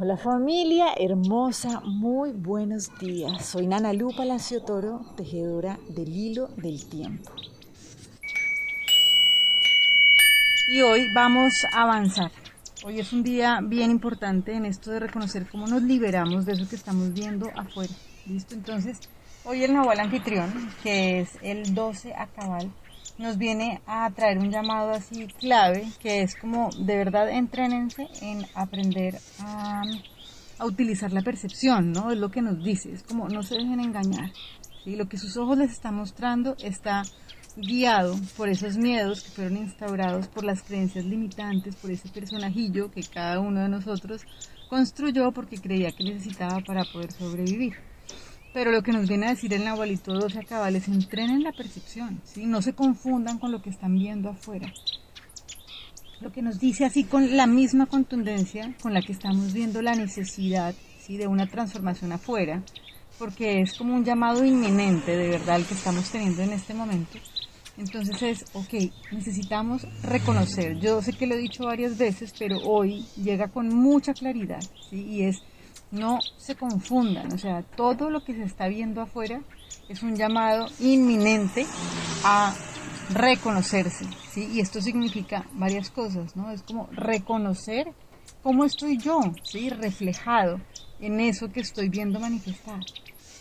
Hola familia hermosa, muy buenos días. Soy Nana Lu Palacio Toro, tejedora del hilo del tiempo. Y hoy vamos a avanzar. Hoy es un día bien importante en esto de reconocer cómo nos liberamos de eso que estamos viendo afuera. ¿Listo? Entonces, hoy el Nahual Anfitrión, que es el 12 a cabal, nos viene a traer un llamado así clave, que es como de verdad entrénense en aprender a, utilizar la percepción, ¿no? Es lo que nos dice, es como no se dejen engañar. ¿sí? Lo que sus ojos les están mostrando está guiado por esos miedos que fueron instaurados por las creencias limitantes, por ese personajillo que cada uno de nosotros construyó porque creía que necesitaba para poder sobrevivir. Pero lo que nos viene a decir el Nahualito 12 cabal es entrenen la percepción, ¿sí? no se confundan con lo que están viendo afuera. Lo que nos dice así con la misma contundencia con la que estamos viendo la necesidad ¿sí? de una transformación afuera, porque es como un llamado inminente de verdad el que estamos teniendo en este momento. Entonces es, ok, necesitamos reconocer, yo sé que lo he dicho varias veces, pero hoy llega con mucha claridad, ¿sí? y es no se confundan, o sea, todo lo que se está viendo afuera es un llamado inminente a reconocerse, ¿sí? Y esto significa varias cosas, ¿no? Es como reconocer cómo estoy yo, ¿sí? Reflejado en eso que estoy viendo manifestar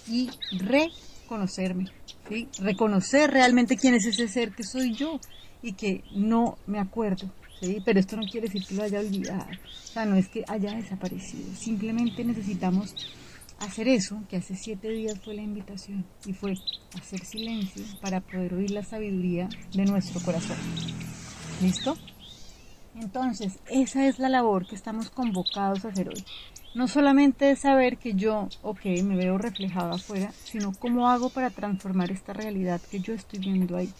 y reconocerme, ¿sí? Reconocer realmente quién es ese ser que soy yo y que no me acuerdo, ¿sí? Pero esto no quiere decir que lo haya olvidado, o sea, no es que haya desaparecido, simplemente necesitamos hacer eso, que hace siete días fue la invitación, y fue hacer silencio para poder oír la sabiduría de nuestro corazón. ¿Listo? Entonces, esa es la labor que estamos convocados a hacer hoy. No solamente es saber que yo, ok, me veo reflejado afuera, sino cómo hago para transformar esta realidad que yo estoy viendo ahí.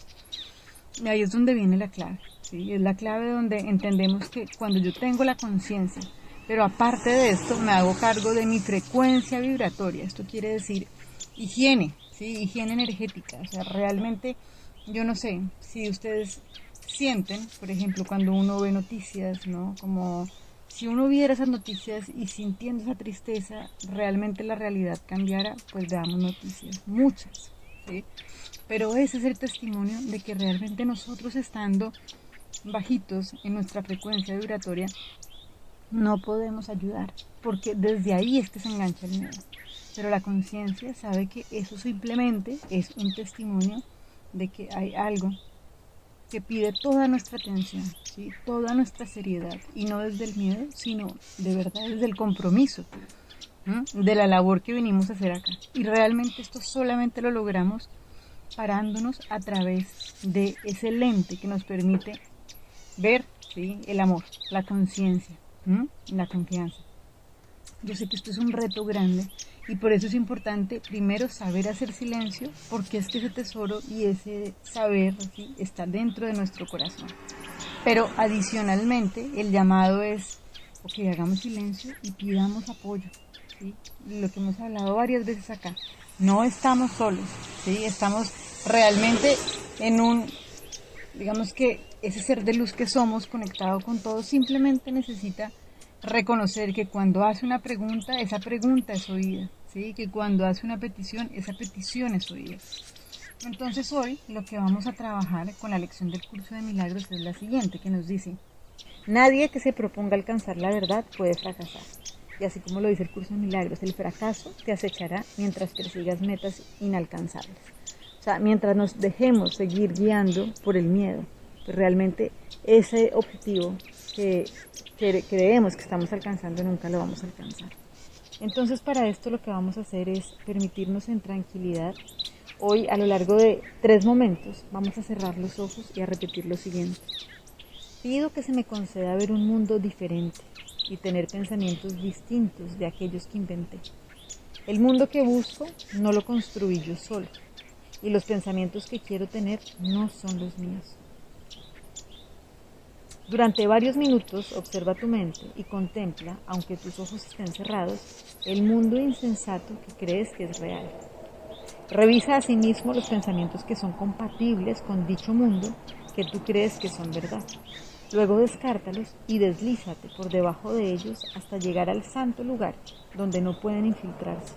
Y ahí es donde viene la clave. ¿Sí? Es la clave donde entendemos que cuando yo tengo la conciencia, pero aparte de esto me hago cargo de mi frecuencia vibratoria, esto quiere decir higiene, ¿sí? higiene energética, o sea, realmente yo no sé si ustedes sienten, por ejemplo, cuando uno ve noticias, ¿no? Como si uno viera esas noticias y sintiendo esa tristeza, realmente la realidad cambiara, pues veamos noticias, muchas, ¿sí? Pero ese es el testimonio de que realmente nosotros estando bajitos en nuestra frecuencia vibratoria, no podemos ayudar, porque desde ahí es que se engancha el miedo. Pero la conciencia sabe que eso simplemente es un testimonio de que hay algo que pide toda nuestra atención, ¿sí? toda nuestra seriedad, y no desde el miedo, sino de verdad desde el compromiso de la labor que venimos a hacer acá. Y realmente esto solamente lo logramos parándonos a través de ese lente que nos permite ver el amor, la conciencia, la confianza. Yo sé que esto es un reto grande y por eso es importante primero saber hacer silencio porque es que ese tesoro y ese saber está dentro de nuestro corazón. Pero adicionalmente el llamado es, ok, hagamos silencio y pidamos apoyo. Lo que hemos hablado varias veces acá. No estamos solos, ¿sí? estamos realmente en un, digamos que ese ser de luz que somos, conectado con todo, simplemente necesita reconocer que cuando hace una pregunta, esa pregunta es oída, ¿sí? que cuando hace una petición, esa petición es oída. Entonces hoy lo que vamos a trabajar con la lección del curso de milagros es la siguiente, que nos dice, nadie que se proponga alcanzar la verdad puede fracasar. Y así como lo dice el curso de milagros, el fracaso te acechará mientras persigas metas inalcanzables. O sea, mientras nos dejemos seguir guiando por el miedo, realmente ese objetivo que, creemos que estamos alcanzando nunca lo vamos a alcanzar. Entonces para esto lo que vamos a hacer es permitirnos en tranquilidad. Hoy a lo largo de tres momentos vamos a cerrar los ojos y a repetir lo siguiente. Pido que se me conceda ver un mundo diferente, y tener pensamientos distintos de aquellos que inventé. El mundo que busco no lo construí yo solo y los pensamientos que quiero tener no son los míos. Durante varios minutos observa tu mente y contempla, aunque tus ojos estén cerrados, el mundo insensato que crees que es real. Revisa asimismo los pensamientos que son compatibles con dicho mundo que tú crees que son verdad. Luego descártalos y deslízate por debajo de ellos hasta llegar al santo lugar donde no pueden infiltrarse.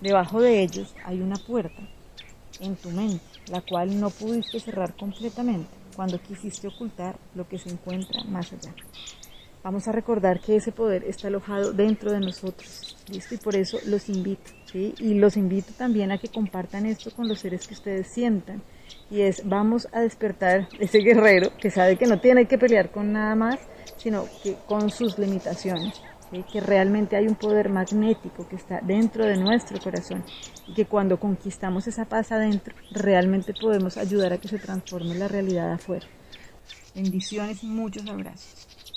Debajo de ellos hay una puerta en tu mente, la cual no pudiste cerrar completamente cuando quisiste ocultar lo que se encuentra más allá. Vamos a recordar que ese poder está alojado dentro de nosotros, ¿listo? Y por eso los invito, ¿sí? Y los invito también a que compartan esto con los seres que ustedes sientan. Y es, vamos a despertar ese guerrero que sabe que no tiene que pelear con nada más, sino que con sus limitaciones que realmente hay un poder magnético que está dentro de nuestro corazón y que cuando conquistamos esa paz adentro, realmente podemos ayudar a que se transforme la realidad afuera. Bendiciones y muchos abrazos.